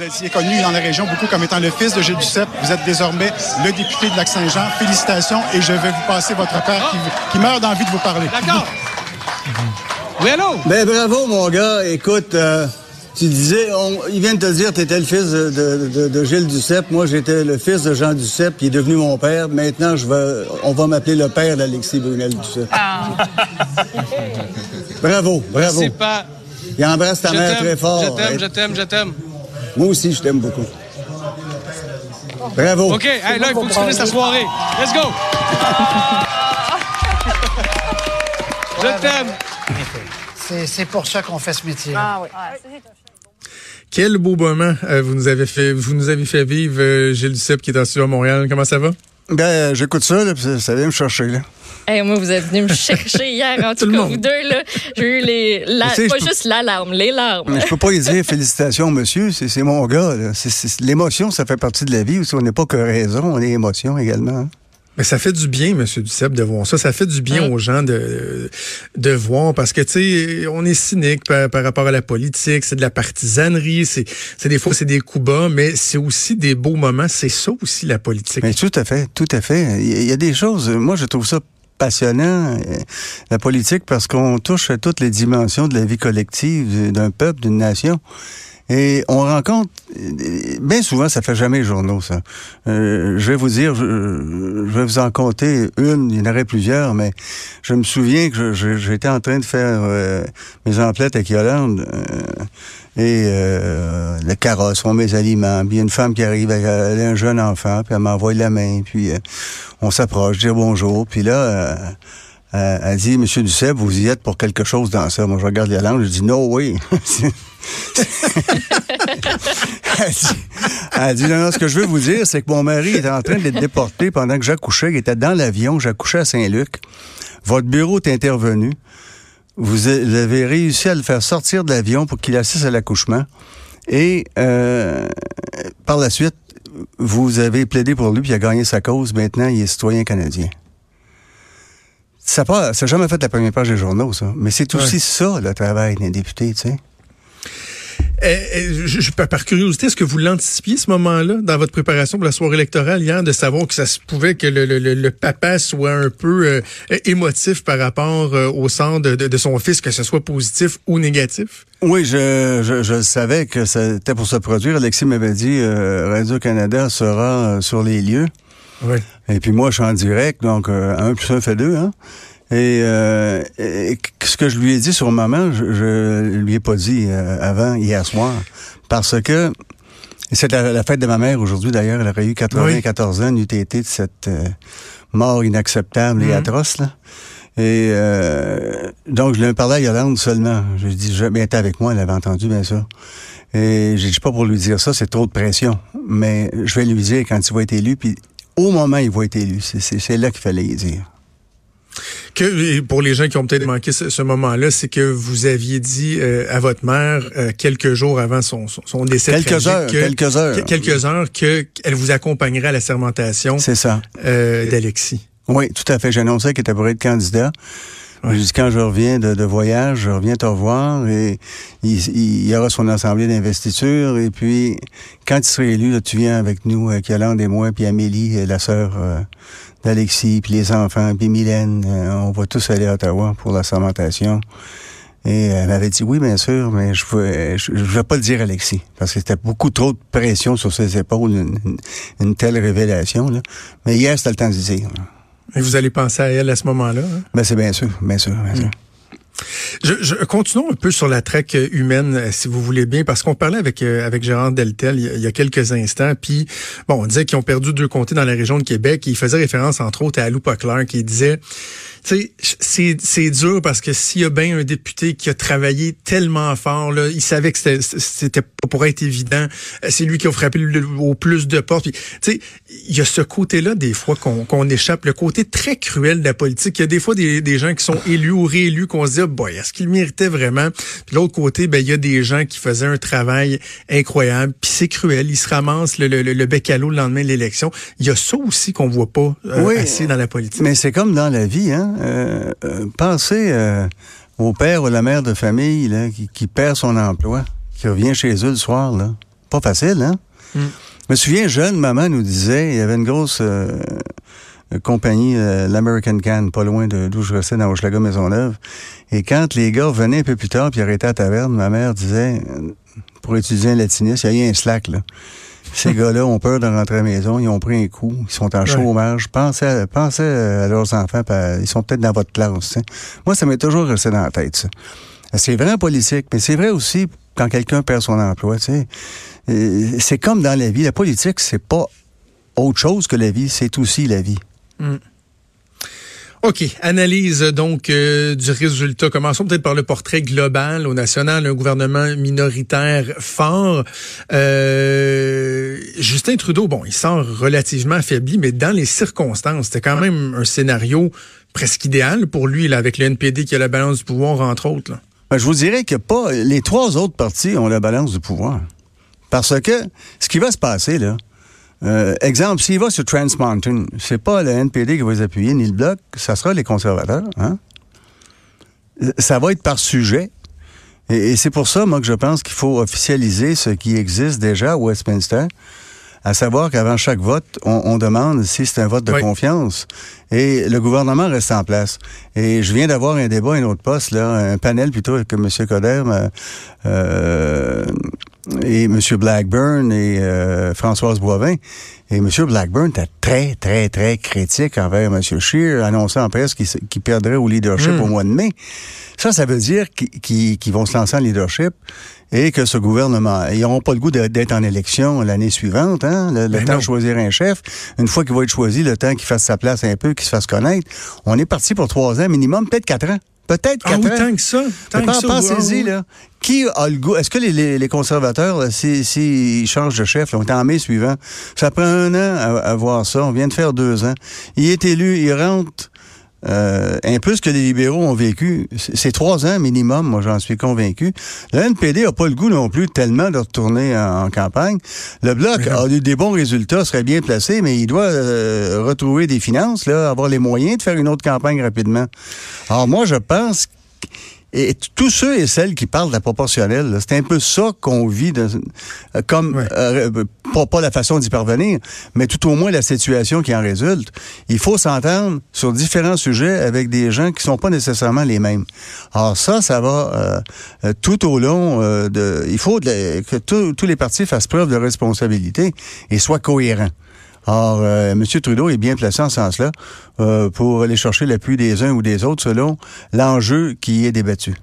Vous étiez connu dans la région beaucoup comme étant le fils de Gilles Duceppe. Vous êtes désormais le député de Lac-Saint-Jean. Félicitations et je vais vous passer votre père qui, qui meurt d'envie de vous parler. D'accord. Oui, allô? Ben bravo, mon gars. Écoute, euh, tu disais, on, il vient de te dire que tu étais le fils de, de, de, de Gilles Duceppe. Moi, j'étais le fils de Jean Duceppe, qui est devenu mon père. Maintenant, je vais, on va m'appeler le père d'Alexis Brunel Duceppe. Ah. Bravo, bravo. C'est pas. Il embrasse ta Je mère très fort. Je t'aime, je t'aime, je t'aime. Moi aussi, je t'aime beaucoup. Bravo. OK, hey, là, il faut que tu finisses la soirée. Let's go! Je t'aime. C'est- C'est pour ça qu'on fait ce métier. Ah oui. Quel beau moment euh, vous nous avez fait, vous nous avez fait vivre, euh, Gilles Duceppe qui est en studio à Montréal. Comment ça va? Ben, j'écoute ça, là, puis ça, ça vient me chercher, là. Hey, moi, vous êtes venu me chercher hier. En Tout cas, monde. vous deux, là, j'ai eu les. la- sais, pas je peux- juste l'alarme, les larmes. Mais je peux pas lui dire félicitations, monsieur. C'est c'est mon gars, L'émotion, ça fait partie de la vie. Aussi, on n'est pas que raison, on est émotion également. hein. Mais ça fait du bien, Monsieur Duceppe, de voir ça. Ça fait du bien aux gens de, de voir parce que, tu sais, on est cynique par, par rapport à la politique. C'est de la partisanerie. C'est c'est des fois, c'est des coups bas, mais c'est aussi des beaux moments. C'est ça aussi, la politique. Mais tout à fait, tout à fait. Y il y a des choses, moi, je trouve ça passionnant, euh, la politique, parce qu'on touche à toutes les dimensions de la vie collective d'un peuple, d'une nation. Et on rencontre, euh, bien souvent, ça fait jamais journaux, ça. Euh, je vais vous dire, je, je vais vous en compter une, il y en aurait plusieurs, mais je me souviens que j'étais en train de faire euh, mes emplettes avec Yolande, euh, et euh, le carrosse, on met aliments, puis une femme qui arrive, avec elle a un jeune enfant, puis elle m'envoie la main, puis euh, on s'approche, dire bonjour, puis là... euh, euh, elle dit, Monsieur Duceppe, vous y êtes pour quelque chose dans ça. Moi, je regarde Yolande, je dis, no way. elle, dit, non, non, ce que je veux vous dire, c'est que mon mari est en train d'être déporté pendant que j'accouchais. Il était dans l'avion, j'accouchais à Saint-Luc. Votre bureau est intervenu. Vous avez réussi à le faire sortir de l'avion pour qu'il assiste à l'accouchement. Et euh, par la suite, vous avez plaidé pour lui, puis il a gagné sa cause. Maintenant, il est citoyen canadien. Ça n'a jamais fait la première page des journaux, ça. Mais c'est aussi ça, le travail d'un député, tu sais. Je, je- par curiosité, est-ce que vous l'anticipiez ce moment-là dans votre préparation pour la soirée électorale hier, de savoir que ça se pouvait que le, le- le- papa soit un peu euh, émotif par rapport euh, au sort de, de- de son fils, que ce soit positif ou négatif? Oui, je, je, je savais que c'était pour se produire. Alexis m'avait dit euh, Radio-Canada sera sur les lieux. Oui. Et puis moi, je suis en direct, donc euh, un plus un fait deux. Hein? Et, euh, et ce que je lui ai dit sur le moment, je, je lui ai pas dit euh, avant, hier soir. Parce que c'est la, la fête de ma mère aujourd'hui, d'ailleurs. Elle aurait eu 94 ans, une UTT de cette euh, mort inacceptable et Mhm. atroce. Là. Et euh, donc, je lui ai parlé à Yolande seulement. Je lui ai dit, elle était avec moi, elle avait entendu, bien sûr. Et j'ai dit pas pour lui dire ça, c'est trop de pression. Mais je vais lui dire quand il va être élu, puis au moment où il va être élu. C'est là qu'il fallait y dire. Que pour les gens qui ont peut-être manqué ce, ce moment-là, c'est que vous aviez dit euh, à votre mère euh, quelques jours avant son, son, son décès Quelques heures, que- quelques heures. que- quelques heures que qu'elle vous accompagnerait à la sermentation C'est ça. euh, d'Alexis. Oui, tout à fait. Annoncé qu'il était pour être candidat. Ouais. Quand je reviens de, de voyage, je reviens te revoir et il, il y aura son assemblée d'investiture. Et puis, quand il sera élu, là, tu viens avec nous, avec Yolande et moi, puis Amélie, euh, la sœur euh, d'Alexis, puis les enfants, puis Mylène. euh, on va tous aller à Ottawa pour la sermentation. Et elle m'avait dit oui, bien sûr, mais je ne je, je vais pas le dire à Alexis, parce que c'était beaucoup trop de pression sur ses épaules, une, une- telle révélation. Là. Mais hier, c'était le temps de dire. là. Et vous allez penser à elle à ce moment-là. hein? Ben, c'est bien sûr, bien sûr, bien sûr. Je, je continuons un peu sur la traque humaine, euh, si vous voulez bien, parce qu'on parlait avec euh, avec Gérard Deltel il y, a, il y a quelques instants, puis bon, on disait qu'ils ont perdu deux comtés dans la région de Québec, et il faisait référence entre autres à Lou Clark, qui disait, tu sais, c'est, c'est dur parce que s'il y a bien un député qui a travaillé tellement fort, là, il savait que c'était, c'était pas pour être évident. Euh, C'est lui qui a frappé le- au plus de portes. Tu sais, il y a ce côté-là, des fois, qu'on, qu'on échappe, le côté très cruel de la politique. Il y a des fois des, des gens qui sont élus ou réélus qu'on se dit, ah, boy, est-ce qu'ils méritaient vraiment? Puis l'autre côté, ben, il y a des gens qui faisaient un travail incroyable. Puis c'est cruel. Ils se ramassent le, le, le, le bec à l'eau le lendemain de l'élection. Il y a ça aussi qu'on voit pas euh, Oui, assez dans la politique. Mais c'est comme dans la vie, hein. Euh, euh, pensez euh, au père ou la mère de famille là, qui, qui perd son emploi, qui revient chez eux le soir. Là. Pas facile, hein? Mm. Je me souviens, jeune, maman nous disait, il y avait une grosse euh, compagnie, euh, l'American Can, pas loin d'où je restais, dans Hochelaga Maisonneuve. Et quand les gars venaient un peu plus tard puis arrêtaient à la taverne, ma mère disait, euh, pour étudier un latiniste, il y a eu un slack, là. Ces gars-là ont peur de rentrer à la maison, ils ont pris un coup, ils sont en Ouais. chômage. Pensez à, pensez à leurs enfants, ils sont peut-être dans votre classe. Moi, ça m'est toujours resté dans la tête, ça. C'est vrai en politique, mais c'est vrai aussi quand quelqu'un perd son emploi. tu sais. C'est comme dans la vie. La politique, c'est pas autre chose que la vie, c'est aussi la vie. OK. Analyse donc euh, du résultat. Commençons peut-être par le portrait global au national, un gouvernement minoritaire fort. Euh, Justin Trudeau, bon, il sort relativement affaibli, mais dans les circonstances, c'était quand même un scénario presque idéal pour lui, là, avec le NPD qui a la balance du pouvoir, entre autres. Ben, je vous dirais que pas les trois autres partis ont la balance du pouvoir. Parce que ce qui va se passer, là, euh, exemple, s'il va sur Trans Mountain, c'est pas le NPD qui va les appuyer, ni le Bloc, ça sera les conservateurs. Hein? Ça va être par sujet. Et, et c'est pour ça, moi, que je pense qu'il faut officialiser ce qui existe déjà à Westminster, à savoir qu'avant chaque vote, on, on demande si c'est un vote de Oui. confiance. Et le gouvernement reste en place. Et je viens d'avoir un débat à un autre poste, là, un panel plutôt avec M. Coder euh, euh, et M. Blackburn et euh, Françoise Boivin. Et M. Blackburn était très, très, très critique envers M. Scheer, annonçant en presse qu'il perdrait au leadership Mm. au mois de mai. Ça, ça veut dire qu'ils vont se lancer en leadership et que ce gouvernement, ils n'auront pas le goût d'être en élection l'année suivante, hein, le, le Ben temps non. de choisir un chef. Une fois qu'il va être choisi, le temps qu'il fasse sa place un peu, qu'il se fasse connaître. On est parti pour trois ans minimum, peut-être quatre ans. Peut-être Ah quatre oui, ans. tant que ça. Tant que ça, Pensez-y, là. Qui a le goût? Est-ce que les, les, les conservateurs, s'ils si, changent de chef, là, on est en mai suivant, ça prend un an à, à voir ça. On vient de faire deux ans. Il est élu, il rentre euh, un peu ce que les libéraux ont vécu. C'est trois ans minimum, moi j'en suis convaincu. Le NPD a pas le goût non plus tellement de retourner en, en campagne. Le Bloc a eu des bons résultats, serait bien placé, mais il doit euh, retrouver des finances, là, avoir les moyens de faire une autre campagne rapidement. Alors moi, je pense et tous ceux et celles qui parlent de la proportionnelle, c'est un peu ça qu'on vit, dans, euh, comme euh, euh, pas, pas la façon d'y parvenir, mais tout au moins la situation qui en résulte. Il faut s'entendre sur différents sujets avec des gens qui sont pas nécessairement les mêmes. Alors ça, ça va euh, tout au long euh, de. Il faut de que tous tous les partis fassent preuve de responsabilité et soient cohérents. Or, euh, M. Trudeau est bien placé en ce sens-là euh, pour aller chercher l'appui des uns ou des autres selon l'enjeu qui est débattu.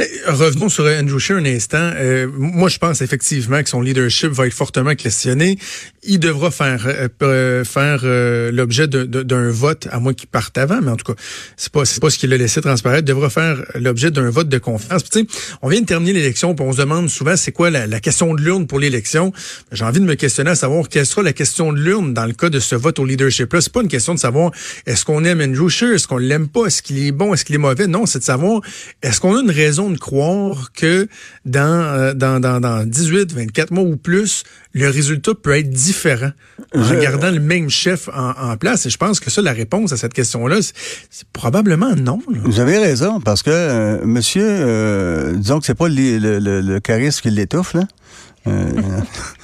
Euh, Revenons sur Andrew Scheer un instant. Euh, moi, je pense effectivement que son leadership va être fortement questionné. Il devra faire euh, euh, faire euh, l'objet d'un vote, à moins qu'il parte avant, mais en tout cas, c'est pas c'est pas ce qu'il a laissé transparaître. Devra faire l'objet d'un vote de confiance. Puis, on vient de terminer l'élection, on se demande souvent c'est quoi la, la question de l'urne pour l'élection. J'ai envie de me questionner à savoir quelle sera la question de l'urne dans le cas de ce vote au leadership. Là, c'est pas une question de savoir est-ce qu'on aime Andrew Scheer, est-ce qu'on l'aime pas, est-ce qu'il est bon, est-ce qu'il est mauvais? Non, c'est de savoir est-ce qu'on a une raison de croire que dans, euh, dans, dans, dans 18, 24 mois ou plus, le résultat peut être différent en Je- gardant le même chef en, en place? Et je pense que ça, la réponse à cette question-là, c'est c'est probablement non. là. Vous avez raison, parce que euh, monsieur, euh, disons que c'est pas le, le, le- le charisme qui l'étouffe, là. Euh,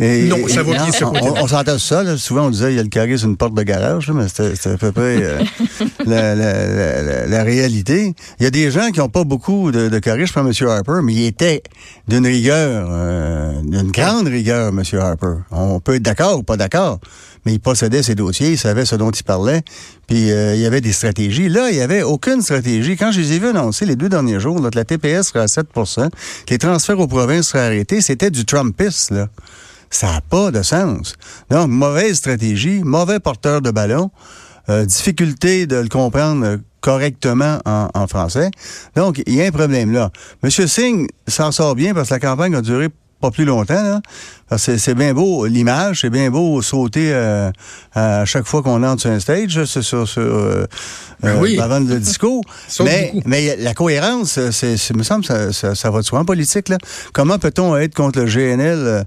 et- Non, ça va bien, on, on, s'entend sur ça, là. Souvent, on disait il y a le charisme une porte de garage, là, mais c'était à peu près euh, la, la, la, la- réalité. Il y a des gens qui n'ont pas beaucoup de, de charisme, je prends M. Harper, mais il était d'une rigueur, euh, d'une grande rigueur, M. Harper. On peut être d'accord ou pas d'accord, mais il possédait ses dossiers, il savait ce dont il parlait, puis euh, il y avait des stratégies. Là, il n'y avait aucune stratégie. Quand je les ai vus annoncer les deux derniers jours, là, que la TPS serait à 7 que les transferts aux provinces seraient arrêtés, c'était du Trumpiste, là. Ça n'a pas de sens. Donc, mauvaise stratégie, mauvais porteur de ballon. euh, difficulté de le comprendre correctement en, en français. Donc, il y a un problème là. Monsieur Singh s'en sort bien parce que la campagne a duré pas plus longtemps. Là. C'est bien beau l'image, c'est bien beau sauter euh, à chaque fois qu'on entre sur un stage, c'est sur, sur euh, Ben euh, oui. avant le discours. Mais, mais la cohérence, c'est, c'est- me semble, ça, ça, ça va de soi en politique. Là. Comment peut-on être contre le GNL euh,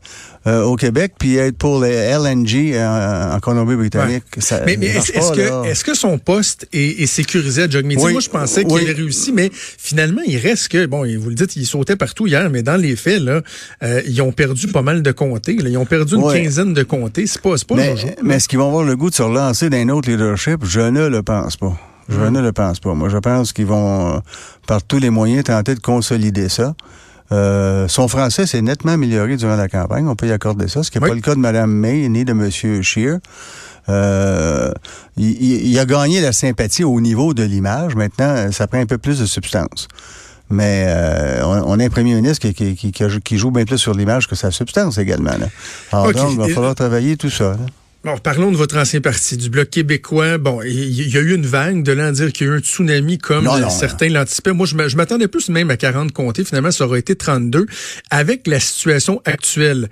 euh, au Québec puis être pour les LNG en, en Colombie-Britannique? Mais, mais est-ce que, est-ce que son poste est, est sécurisé à? Oui. Moi, je pensais qu'il avait réussi, mais finalement, il reste que, bon, vous le dites, il sautait partout hier, mais dans les faits, là, euh, ils ont perdu pas mal de comtés. là. Ils ont perdu une Ouais. quinzaine de comtés. C'est pas, pas Mais, mais est-ce qu'ils vont avoir le goût de se relancer d'un autre leadership? Je ne le pense pas. Je Hmm. ne le pense pas. Moi, je pense qu'ils vont, euh, par tous les moyens, tenter de consolider ça. Euh, son français s'est nettement amélioré durant la campagne. On peut y accorder ça, ce qui n'est Oui. pas le cas de Mme May ni de M. Scheer. Euh, il, a gagné la sympathie au niveau de l'image. Maintenant, ça prend un peu plus de substance. Mais euh, on, a un premier ministre qui, qui, qui- qui a- qui joue bien plus sur l'image que sa substance également. Là. Alors donc, il va falloir travailler tout ça. là. Bon, parlons de votre ancien parti, du Bloc québécois. Bon, il y a eu une vague de là à dire qu'il y a eu un tsunami comme Non, euh, non, certains l'anticipaient. Moi, je m'a- je m'attendais plus même à 40 comtés. Finalement, ça aurait été 32. Avec la situation actuelle,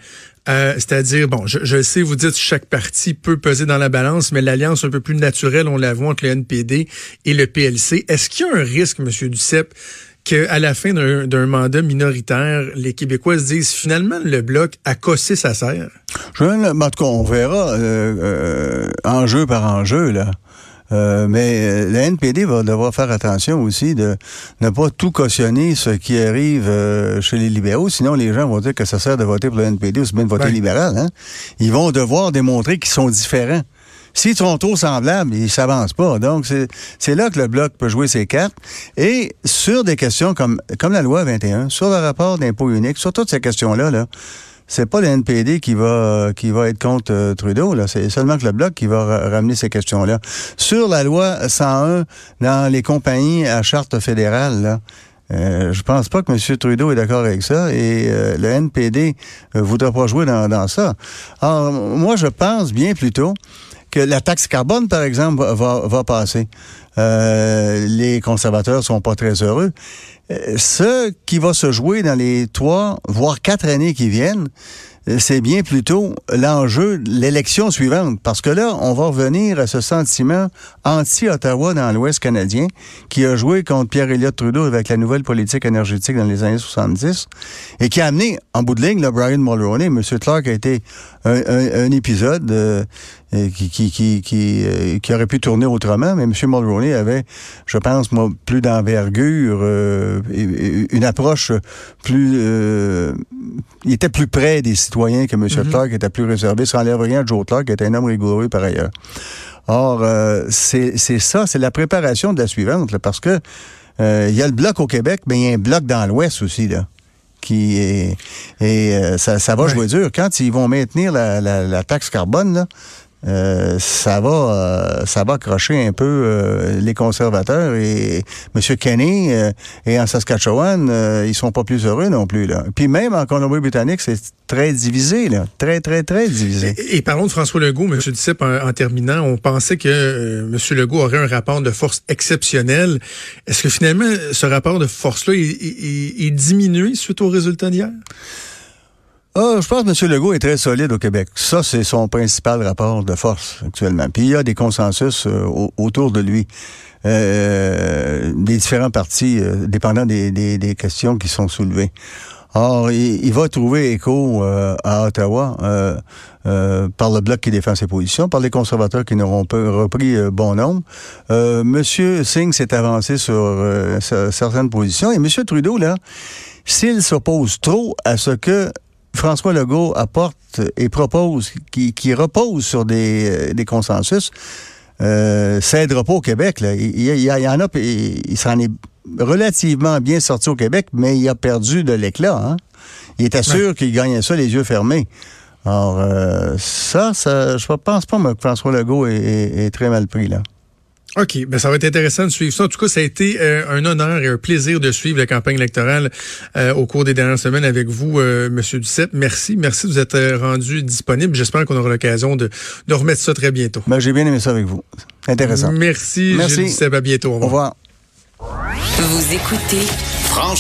euh, c'est-à-dire, bon, je, je sais, vous dites que chaque parti peut peser dans la balance, mais l'alliance un peu plus naturelle, on la voit entre le NPD et le PLC. Est-ce qu'il y a un risque, Monsieur Duceppe, qu'à la fin d'un d'un mandat minoritaire, les Québécois se disent finalement le Bloc a cossé sa serre? Je, en tout cas, on verra euh, euh, enjeu par enjeu, là. Euh, mais euh, le NPD va devoir faire attention aussi de ne pas tout cautionner ce qui arrive euh, chez les libéraux, sinon les gens vont dire que ça sert de voter pour le NPD ou bien de voter Ouais. libéral. Hein? Ils vont devoir démontrer qu'ils sont différents. S'ils sont trop semblables, ils s'avancent pas. Donc, c'est là que le Bloc peut jouer ses cartes. Et sur des questions comme, comme la loi 21, sur le rapport d'impôt unique, sur toutes ces questions-là, là, c'est pas le NPD qui va qui va être contre euh, Trudeau là, c'est seulement que le bloc qui va ra- ramener ces questions-là. Sur la loi 101 dans les compagnies à charte fédérale là, euh, je pense pas que M. Trudeau est d'accord avec ça et euh, le NPD euh, voudra pas jouer dans, dans ça. Alors, moi, je pense bien plutôt que la taxe carbone, par exemple, va, va, passer. Euh, les conservateurs sont pas très heureux. Euh, ce qui va se jouer dans les trois, voire quatre années qui viennent, euh, c'est bien plutôt l'enjeu de l'élection suivante. Parce que là, on va revenir à ce sentiment anti-Ottawa dans l'Ouest canadien qui a joué contre Pierre Elliott Trudeau avec la nouvelle politique énergétique dans les années 70 et qui a amené, en bout de ligne, le Brian Mulroney, M. Clark a été un, un- un épisode euh, qui, qui, qui, qui, euh, qui aurait pu tourner autrement, mais M. Mulroney avait, je pense, moi, plus d'envergure, euh, une approche plus... euh, il était plus près des citoyens que M. Clark, était plus réservé. Ça enlève rien à Joe Clark, qui était un homme rigoureux par ailleurs. Or, c'est c'est ça, c'est la préparation de la suivante, là, parce que il y a le bloc au Québec, mais il y a un bloc dans l'Ouest aussi, là qui est et euh, ça, ça va Ouais. jouer dur. Quand ils vont maintenir la, la, la taxe carbone, là, euh, ça va euh, ça va accrocher un peu euh, les conservateurs et M. Kenny euh, et en Saskatchewan, euh, ils sont pas plus heureux non plus. Là. Puis même en Colombie-Britannique, c'est très divisé, là. Très, très, très divisé. Et, parlons de François Legault, M. Duceppe, en, en terminant. On pensait que euh, M. Legault aurait un rapport de force exceptionnel. Est-ce que finalement, ce rapport de force-là est, est- est diminué suite aux résultats d'hier? Ah, je pense que M. Legault est très solide au Québec. Ça, c'est son principal rapport de force actuellement. Puis il y a des consensus euh, au- autour de lui. Euh, des différents partis, euh, dépendant des, des, des questions qui sont soulevées. Or, il, il va trouver écho euh, à Ottawa euh, par le bloc qui défend ses positions, par les conservateurs qui n'auront pas repris bon nombre. Monsieur Singh s'est avancé sur cer- certaines positions et Monsieur Trudeau là, s'il s'oppose trop à ce que François Legault apporte et propose, qui, qui repose sur des, euh, des consensus, euh, ça aidera pas au Québec. Là. Il, il y, il en a, puis il s'en est relativement bien sorti au Québec, mais il a perdu de l'éclat. Hein? Il était sûr qu'il gagnait ça les yeux fermés. Alors, euh, ça, ça, je pense pas que François Legault est, est- est très mal pris, là. OK, ben ça va être intéressant de suivre ça. En tout cas, ça a été euh, un honneur et un plaisir de suivre la campagne électorale euh, au cours des dernières semaines avec vous, euh, Monsieur Duceppe. Merci, merci de vous être euh, rendu disponible. J'espère qu'on aura l'occasion de, de remettre ça très bientôt. Ben, j'ai bien aimé ça avec vous. Intéressant. Merci, Merci. Gilles Duceppe. À bientôt. Au Au revoir. revoir. Vous écoutez Franchement.